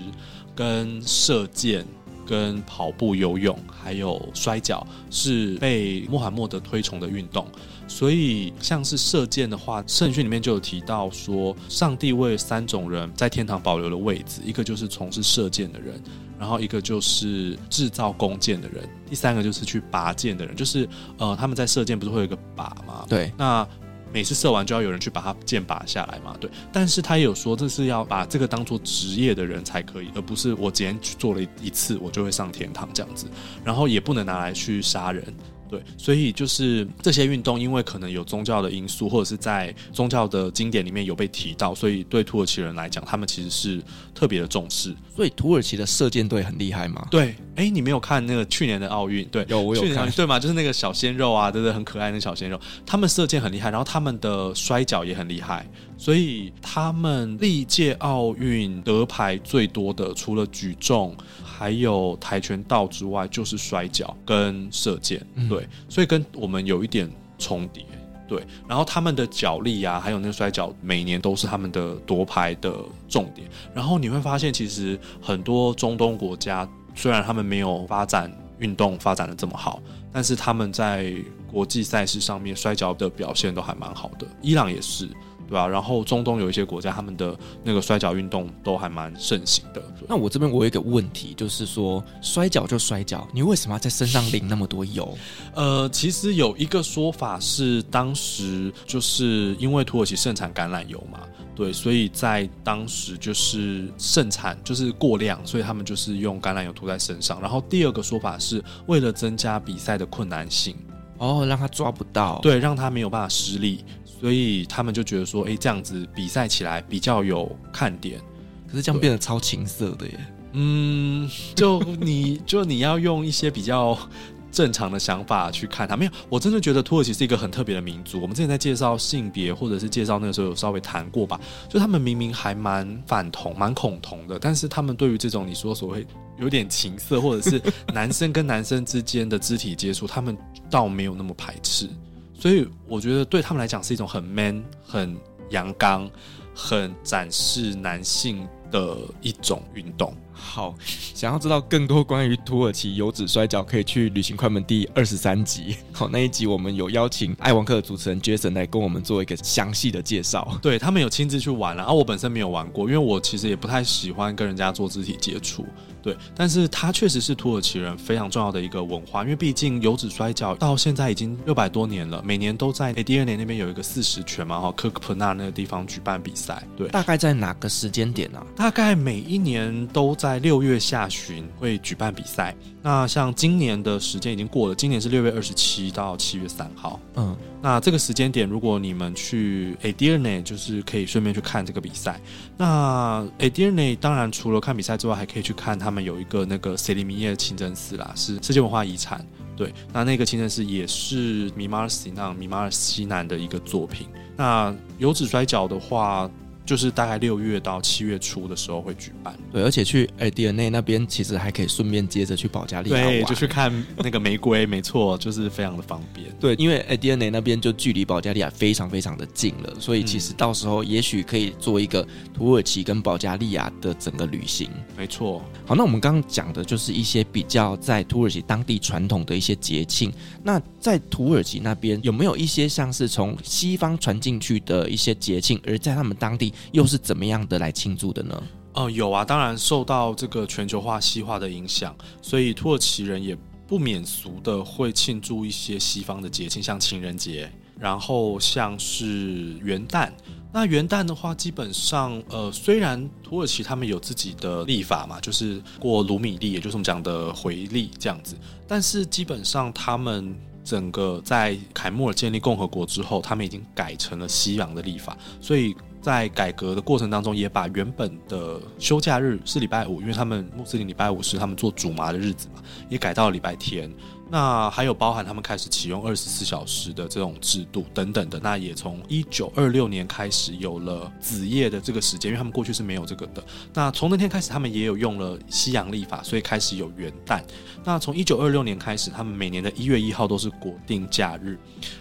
Speaker 2: 跟射箭、跟跑步、游泳，还有摔跤，是被穆罕默德推崇的运动。所以，像是射箭的话，圣训里面就有提到说，上帝为三种人在天堂保留了位置，一个就是从事射箭的人，然后一个就是制造弓箭的人，第三个就是去拔箭的人，就是呃，他们在射箭不是会有一个靶吗？
Speaker 1: 对，
Speaker 2: 那每次射完就要有人去把它箭拔下来嘛，对。但是他也有说，这是要把这个当做职业的人才可以，而不是我今天去做了一次，我就会上天堂这样子，然后也不能拿来去杀人。对，所以就是这些运动，因为可能有宗教的因素，或者是在宗教的经典里面有被提到，所以对土耳其人来讲，他们其实是特别的重视。
Speaker 1: 所以土耳其的射箭队很厉害吗？
Speaker 2: 对，哎，你没有看那个去年的奥运？对，
Speaker 1: 有我有看，
Speaker 2: 对吗？就是那个小鲜肉啊，对对，很可爱的那小鲜肉，他们射箭很厉害，然后他们的摔跤也很厉害，所以他们历届奥运得牌最多的，除了举重。还有跆拳道之外，就是摔跤跟射箭，对，所以跟我们有一点重叠，对。然后他们的脚力啊，还有那个摔跤，每年都是他们的夺牌的重点。然后你会发现，其实很多中东国家，虽然他们没有发展运动发展的这么好，但是他们在国际赛事上面摔跤的表现都还蛮好的。伊朗也是。对啊，然后中东有一些国家，他们的那个摔跤运动都还蛮盛行的。
Speaker 1: 那我这边我有一个问题，就是说摔跤就摔跤，你为什么要在身上淋那么多油？
Speaker 2: 呃，其实有一个说法是，当时就是因为土耳其盛产橄榄油嘛，对，所以在当时就是盛产就是过量，所以他们就是用橄榄油涂在身上。然后第二个说法是为了增加比赛的困难性，
Speaker 1: 哦，让他抓不到，
Speaker 2: 对，让他没有办法施力。所以他们就觉得说，哎，这样子比赛起来比较有看点。
Speaker 1: 可是这样变得超情色的耶。
Speaker 2: 嗯，就你就你要用一些比较正常的想法去看它。没有，我真的觉得土耳其是一个很特别的民族。我们之前在介绍性别或者是介绍那个时候有稍微谈过吧。就他们明明还蛮反同、蛮恐同的，但是他们对于这种你说所谓有点情色，或者是 *laughs* 男生跟男生之间的肢体接触，他们倒没有那么排斥。所以我觉得对他们来讲是一种很 man、很阳刚、很展示男性的一种运动。
Speaker 1: 好，想要知道更多关于土耳其油脂摔跤，可以去旅行快门第二十三集。*laughs* 好，那一集我们有邀请爱玩客的主持人 Jason 来跟我们做一个详细的介绍。*laughs*
Speaker 2: 对，他们有亲自去玩了，而、啊、我本身没有玩过，因为我其实也不太喜欢跟人家做肢体接触。对，但是它确实是土耳其人非常重要的一个文化，因为毕竟油脂摔跤到现在已经六百多年了，每年都在诶第二年那边有一个四十拳嘛，哈，科克普纳那个地方举办比赛。对，
Speaker 1: 大概在哪个时间点呢、啊？
Speaker 2: 大概每一年都在在六月下旬会举办比赛。那像今年的时间已经过了，今年是六月二十七到七月三号。嗯，那这个时间点，如果你们去 Edirne，就是可以顺便去看这个比赛。那 Edirne 当然除了看比赛之外，还可以去看他们有一个那个塞里米耶清真寺啦，是世界文化遗产。对，那那个清真寺也是米马尔西南米马尔西南的一个作品。那油脂摔角的话。就是大概六月到七月初的时候会举办，
Speaker 1: 对，而且去哎 DNA 那边其实还可以顺便接着去保加利亚玩，
Speaker 2: 对，就去看那个玫瑰，没错，就是非常的方便。*laughs*
Speaker 1: 对，因为哎 DNA 那边就距离保加利亚非常非常的近了，所以其实到时候也许可以做一个土耳其跟保加利亚的整个旅行。
Speaker 2: 没错。
Speaker 1: 好，那我们刚刚讲的就是一些比较在土耳其当地传统的一些节庆。那在土耳其那边有没有一些像是从西方传进去的一些节庆，而在他们当地？又是怎么样的来庆祝的呢？
Speaker 2: 哦、有啊，当然受到这个全球化、西化的影响，所以土耳其人也不免俗的会庆祝一些西方的节庆，像情人节，然后像是元旦。那元旦的话，基本上，呃，虽然土耳其他们有自己的历法嘛，就是过卢米历，也就是我们讲的回历这样子，但是基本上他们整个在凯末尔建立共和国之后，他们已经改成了西洋的历法，所以在改革的过程当中，也把原本的休假日是礼拜五，因为他们穆斯林礼拜五是他们做主麻的日子嘛，也改到了礼拜天。那还有包含他们开始启用二十四小时的这种制度等等的，那也从一九二六年开始有了子夜的这个时间，因为他们过去是没有这个的。那从那天开始，他们也有用了西洋历法，所以开始有元旦。那从一九二六年开始，他们每年的一月一号都是国定假日。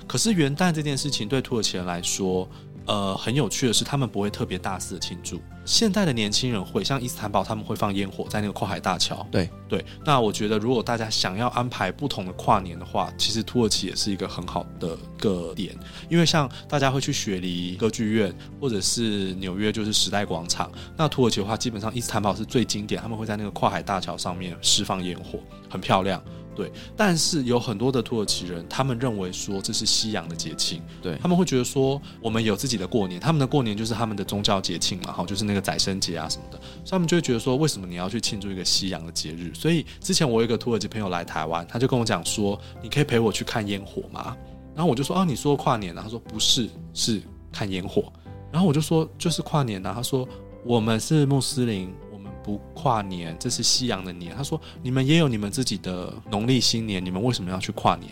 Speaker 2: 可是元旦这件事情对土耳其人来说，呃，很有趣的是，他们不会特别大肆的庆祝。现代的年轻人会像伊斯坦堡，他们会放烟火在那个跨海大桥。
Speaker 1: 对
Speaker 2: 对，那我觉得如果大家想要安排不同的跨年的话，其实土耳其也是一个很好的个点，因为像大家会去雪梨歌剧院，或者是纽约就是时代广场。那土耳其的话，基本上伊斯坦堡是最经典，他们会在那个跨海大桥上面释放烟火，很漂亮。对，但是有很多的土耳其人，他们认为说这是西洋的节庆，
Speaker 1: 对，
Speaker 2: 他们会觉得说我们有自己的过年，他们的过年就是他们的宗教节庆嘛，哈，就是那个宰牲节啊什么的，所以他们就会觉得说，为什么你要去庆祝一个西洋的节日？所以之前我有一个土耳其朋友来台湾，他就跟我讲说，你可以陪我去看烟火吗？然后我就说，啊，你说跨年啊？他说不是，是看烟火。然后我就说，就是跨年啊？他说我们是穆斯林。不跨年，这是西洋的年。他说：“你们也有你们自己的农历新年，你们为什么要去跨年？”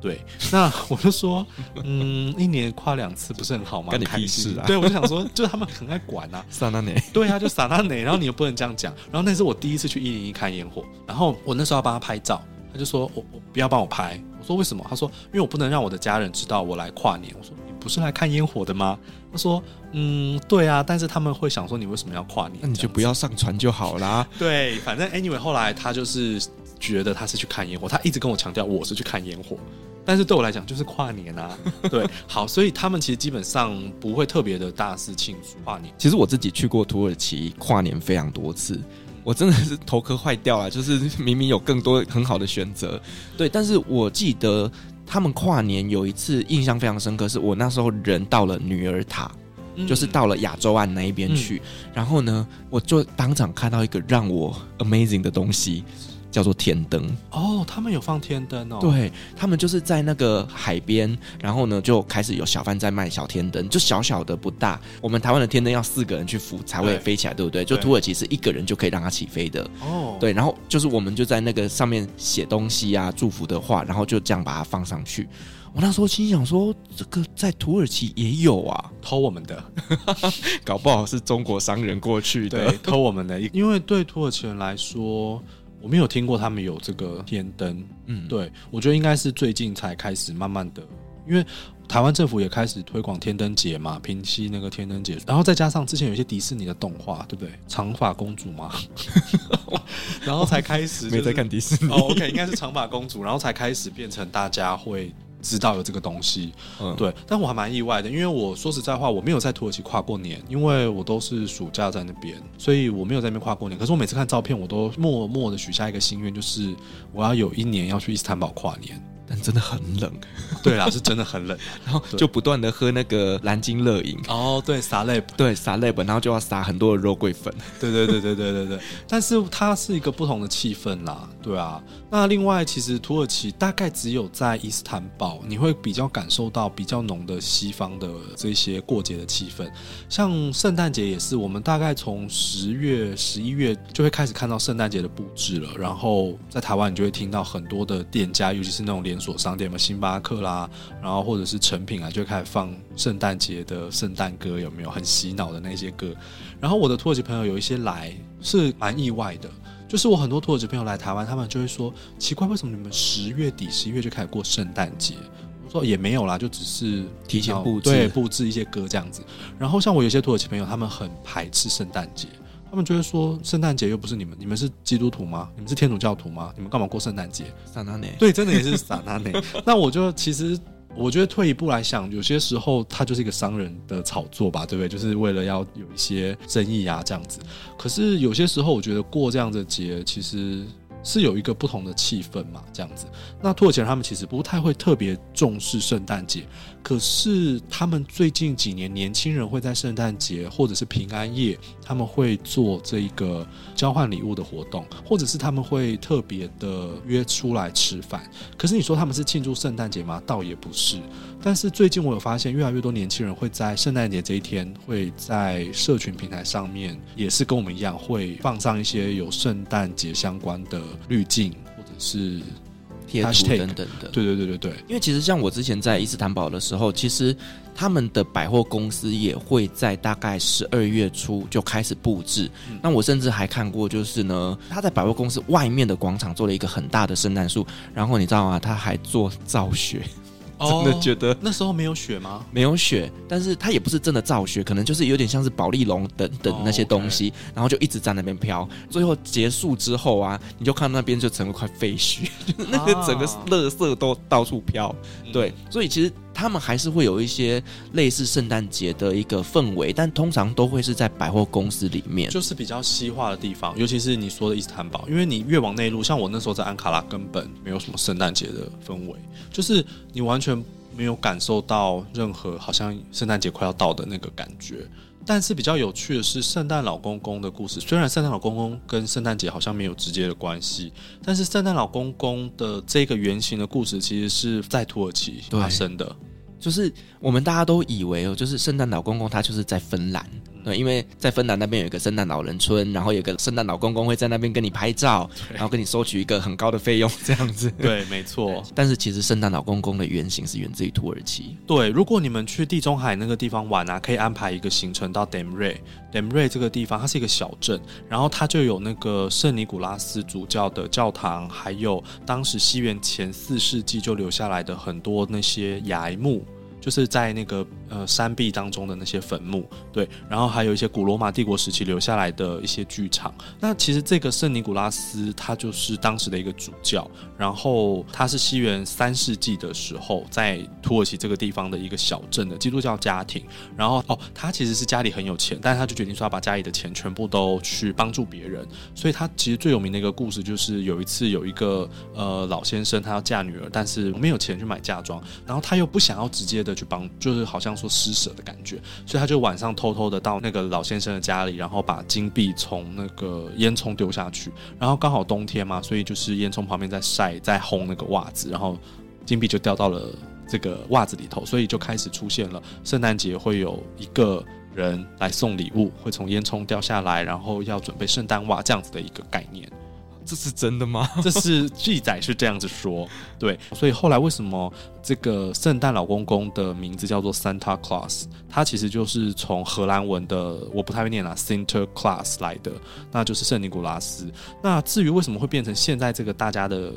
Speaker 2: 对，*laughs* 那我就说：“嗯，一年跨两次不是很好吗？”
Speaker 1: 干你屁事啊！
Speaker 2: 对，我就想说，就是他们很爱管啊，
Speaker 1: 撒那内。*laughs*
Speaker 2: 对啊，就撒那内，然后你又不能这样讲。然后那是我第一次去一零一看烟火，然后我那时候要帮他拍照，他就说：“我我不要帮我拍。”我说：“为什么？”他说：“因为我不能让我的家人知道我来跨年。”我说。不是来看烟火的吗？他说：“嗯，对啊，但是他们会想说你为什么要跨年？
Speaker 1: 那你就不要上船就好啦。*laughs* ”
Speaker 2: 对，反正 anyway，后来他就是觉得他是去看烟火，他一直跟我强调我是去看烟火，但是对我来讲就是跨年啊。*laughs* 对，好，所以他们其实基本上不会特别的大肆庆祝跨年。
Speaker 1: 其实我自己去过土耳其跨年非常多次，我真的是头壳坏掉了，就是明明有更多很好的选择，对，但是我记得。他们跨年有一次印象非常深刻，是我那时候人到了女儿塔，嗯、就是到了亚洲岸那一边去，嗯、然后呢，我就当场看到一个让我 amazing 的东西。叫做天灯
Speaker 2: 哦，他们有放天灯哦。
Speaker 1: 对，他们就是在那个海边，然后呢就开始有小贩在卖小天灯，就小小的不大。我们台湾的天灯要四个人去扶才会飞起来，对，对不对？就土耳其是一个人就可以让它起飞的哦。对，然后就是我们就在那个上面写东西啊，祝福的话，然后就这样把它放上去。我那时候心想说，这个在土耳其也有啊，
Speaker 2: 偷我们的，*laughs*
Speaker 1: 搞不好是中国商人过去的，
Speaker 2: 对，偷我们的。因为对土耳其人来说。我没有听过他们有这个天灯，嗯，对，我觉得应该是最近才开始慢慢的，因为台湾政府也开始推广天灯节嘛，平息那个天灯节，然后再加上之前有一些迪士尼的动画，对不对？长发公主嘛，*laughs* 然后才开始、就是、
Speaker 1: 没在看迪士尼。
Speaker 2: 哦，OK，应该是长发公主，然后才开始变成大家会。知道有这个东西，嗯，对，但我还蛮意外的，因为我说实在话，我没有在土耳其跨过年，因为我都是暑假在那边，所以我没有在那边跨过年。可是我每次看照片，我都默默的许下一个心愿，就是我要有一年要去伊斯坦堡跨年。
Speaker 1: 但真的很冷，
Speaker 2: 对啦，是真的很冷，*laughs*
Speaker 1: 然后就不断的喝那个蓝鲸乐饮。
Speaker 2: 哦，对，撒类，
Speaker 1: 对，撒类本，然后就要撒很多的肉桂粉。
Speaker 2: 对对对对对对对。*laughs* 但是它是一个不同的气氛啦，对啊。那另外，其实土耳其大概只有在伊斯坦堡，你会比较感受到比较浓的西方的这些过节的气氛。像圣诞节也是，我们大概从十月、十一月就会开始看到圣诞节的布置了。然后在台湾，你就会听到很多的店家，尤其是那种连连锁商店嘛，星巴克啦，然后或者是成品啊，就开始放圣诞节的圣诞歌，有没有很洗脑的那些歌？然后我的土耳其朋友有一些来是蛮意外的，就是我很多土耳其朋友来台湾，他们就会说奇怪，为什么你们十月底、十一月就开始过圣诞节？我说也没有啦，就只是
Speaker 1: 提前布置，
Speaker 2: 对，布置一些歌这样子。然后像我有些土耳其朋友，他们很排斥圣诞节。他们就会说，圣诞节又不是你们，你们是基督徒吗？你们是天主教徒吗？你们干嘛过圣诞节？
Speaker 1: 撒那内，
Speaker 2: 对，真的也是 *laughs* 撒那内。那我就其实，我觉得退一步来想，有些时候它就是一个商人的炒作吧，对不对？就是为了要有一些争议啊，这样子。可是有些时候，我觉得过这样的节，其实是有一个不同的气氛嘛，这样子。那土耳其人他们其实不太会特别重视圣诞节，可是他们最近几年年轻人会在圣诞节或者是平安夜，他们会做这一个交换礼物的活动，或者是他们会特别的约出来吃饭。可是你说他们是庆祝圣诞节吗？倒也不是。但是最近我有发现，越来越多年轻人会在圣诞节这一天，会在社群平台上面，也是跟我们一样，会放上一些有圣诞节相关的滤镜，或者是
Speaker 1: 贴图等等的。
Speaker 2: 对对对对对。
Speaker 1: 因为其实像我之前在伊斯坦堡的时候，其实他们的百货公司也会在大概十二月初就开始布置。嗯。那我甚至还看过，就是呢，他在百货公司外面的广场做了一个很大的圣诞树，然后你知道吗？他还做造雪。真的觉得、哦、
Speaker 2: 那时候没有雪吗？
Speaker 1: 没有雪，但是它也不是真的造雪，可能就是有点像是保丽龙等等那些东西，然后就一直在那边飘。最后结束之后啊，你就看那边就成了块废墟，*laughs* 就是、那个整个垃圾都到处飘。啊、对，所以其实。他们还是会有一些类似圣诞节的一个氛围，但通常都会是在百货公司里面，
Speaker 2: 就是比较西化的地方，尤其是你说的伊斯坦堡，因为你越往内陆，像我那时候在安卡拉，根本没有什么圣诞节的氛围，就是你完全没有感受到任何好像圣诞节快要到的那个感觉。但是比较有趣的是，圣诞老公公的故事。虽然圣诞老公公跟圣诞节好像没有直接的关系，但是圣诞老公公的这个原型的故事，其实是在土耳其发生的。
Speaker 1: 就是我们大家都以为哦，就是圣诞老公公他就是在芬兰。对，因为在芬兰那边有一个圣诞老人村，然后有个圣诞老公公会在那边跟你拍照，然后跟你收取一个很高的费用，这样子。
Speaker 2: 对，没错。
Speaker 1: 但是其实圣诞老公公的原型是源自于土耳其。
Speaker 2: 对，如果你们去地中海那个地方玩啊，可以安排一个行程到 Demre。Demre 这个地方它是一个小镇，然后它就有那个圣尼古拉斯主教的教堂，还有当时西元前四世纪就留下来的很多那些崖墓。就是在那个呃山壁当中的那些坟墓，对，然后还有一些古罗马帝国时期留下来的一些剧场。那其实这个圣尼古拉斯他就是当时的一个主教，然后他是西元三世纪的时候在土耳其这个地方的一个小镇的基督教家庭。然后哦，他其实是家里很有钱，但是他就决定说要把家里的钱全部都去帮助别人。所以他其实最有名的一个故事就是有一次有一个呃老先生他要嫁女儿，但是没有钱去买嫁妆，然后他又不想要直接的。去帮，就是好像说施舍的感觉，所以他就晚上偷偷的到那个老先生的家里，然后把金币从那个烟囱丢下去，然后刚好冬天嘛，所以就是烟囱旁边在晒，在烘那个袜子，然后金币就掉到了这个袜子里头，所以就开始出现了。圣诞节会有一个人来送礼物，会从烟囱掉下来，然后要准备圣诞袜这样子的一个概念。
Speaker 1: 这是真的吗？*laughs*
Speaker 2: 这是记载是这样子说，对，所以后来为什么这个圣诞老公公的名字叫做 Santa Claus？他其实就是从荷兰文的，我不太会念啦，Sinterklaas 来的，那就是圣尼古拉斯。那至于为什么会变成现在这个大家的？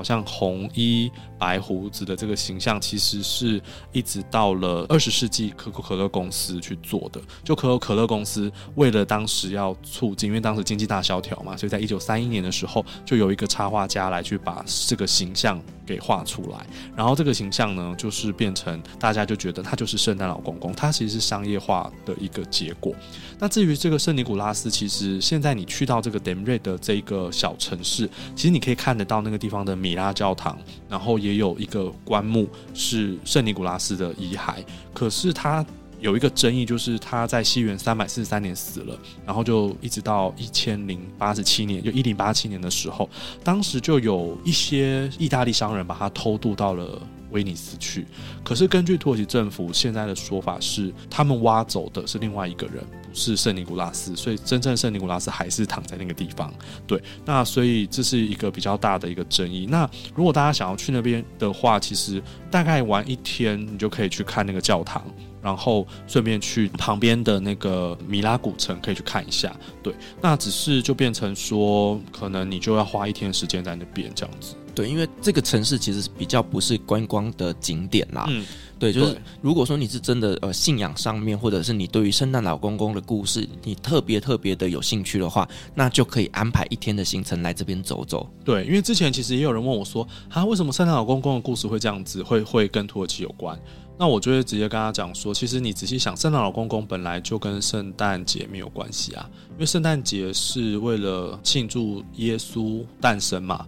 Speaker 2: 好像红衣白胡子的这个形象，其实是一直到了二十世纪可口可乐公司去做的。就可口可乐公司为了当时要促进，因为当时经济大萧条嘛，所以在一九三一年的时候，就有一个插画家来去把这个形象给画出来。然后这个形象呢，就是变成大家就觉得他就是圣诞老公公，他其实是商业化的一个结果。那至于这个圣尼古拉斯，其实现在你去到这个 Demre 的这个小城市，其实你可以看得到那个地方的米拉教堂，然后也有一个棺木是圣尼古拉斯的遗骸。可是他有一个争议，就是他在西元三百四十三年死了，然后就一直到一千零八十七年，就一零八七年的时候，当时就有一些意大利商人把他偷渡到了威尼斯去。可是根据土耳其政府现在的说法是，他们挖走的是另外一个人。是圣尼古拉斯，所以真正圣尼古拉斯还是躺在那个地方。对，那所以这是一个比较大的一个争议。那如果大家想要去那边的话，其实大概玩一天，你就可以去看那个教堂，然后顺便去旁边的那个米拉古城可以去看一下。对，那只是就变成说，可能你就要花一天时间在那边这样子。
Speaker 1: 对，因为这个城市其实比较不是观光的景点啦。嗯。对，就是如果说你是真的呃信仰上面，或者是你对于圣诞老公公的故事，你特别特别的有兴趣的话，那就可以安排一天的行程来这边走走。
Speaker 2: 对，因为之前其实也有人问我说，啊，为什么圣诞老公公的故事会这样子，会会跟土耳其有关？那我就会直接跟他讲说，其实你仔细想，圣诞老公公本来就跟圣诞节没有关系啊，因为圣诞节是为了庆祝耶稣诞生嘛，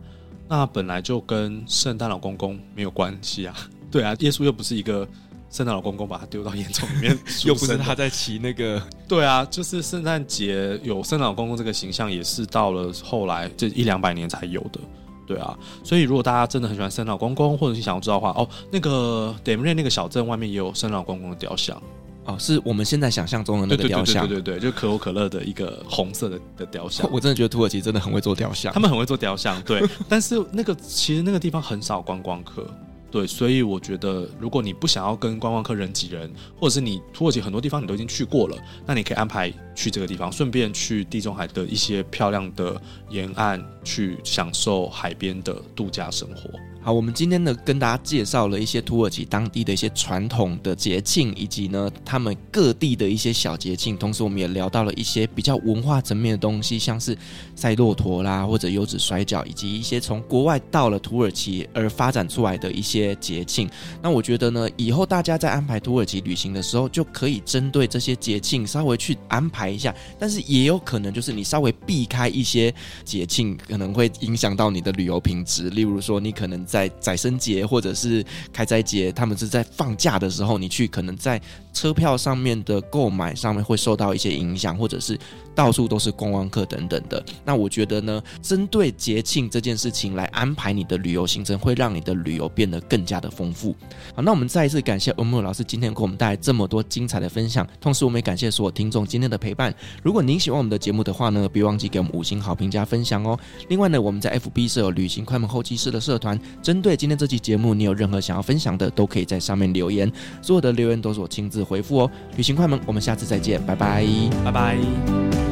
Speaker 2: 那本来就跟圣诞老公公没有关系啊。*laughs* 对啊，耶稣又不是一个。圣诞老公公把他丢到烟囱里面，*laughs*
Speaker 1: 又不是他在骑那个。*laughs*
Speaker 2: 对啊，就是圣诞节有圣诞老公公这个形象，也是到了后来这一两百年才有的。对啊，所以如果大家真的很喜欢圣诞老公公，或者是想要知道的话，哦，那个 Demre 那个小镇外面也有圣诞老公公的雕像。
Speaker 1: 哦，是我们现在想象中的那个雕像。
Speaker 2: 对对对对，对，就可口可乐的一个红色的的雕像。*laughs*
Speaker 1: 我真的觉得土耳其真的很会做雕像，
Speaker 2: 他们很会做雕像。对，*laughs* 但是那个其实那个地方很少观光客。对，所以我觉得，如果你不想要跟观光客人挤人，或者是你土耳其很多地方你都已经去过了，那你可以安排去这个地方，顺便去地中海的一些漂亮的沿岸去享受海边的度假生活。
Speaker 1: 好，我们今天呢跟大家介绍了一些土耳其当地的一些传统的节庆，以及呢他们各地的一些小节庆。同时，我们也聊到了一些比较文化层面的东西，像是赛骆驼啦，或者油纸摔跤，以及一些从国外到了土耳其而发展出来的一些节庆。那我觉得呢，以后大家在安排土耳其旅行的时候，就可以针对这些节庆稍微去安排一下。但是也有可能就是你稍微避开一些节庆，可能会影响到你的旅游品质。例如说，你可能在宰生节或者是开斋节，他们是在放假的时候，你去可能在车票上面的购买上面会受到一些影响，或者是到处都是观光客等等的。那我觉得呢，针对节庆这件事情来安排你的旅游行程，会让你的旅游变得更加的丰富。好，那我们再一次感谢欧木老师今天给我们带来这么多精彩的分享，同时我们也感谢所有听众今天的陪伴。如果您喜欢我们的节目的话呢，别忘记给我们五星好评加分享哦。另外呢，我们在 FB 设有旅行快门后期室的社团，针对今天这期节目，你有任何想要分享的，都可以在上面留言，所有的留言都是我亲自回复哦。旅行快门，我们下次再见，拜拜，
Speaker 2: 拜拜。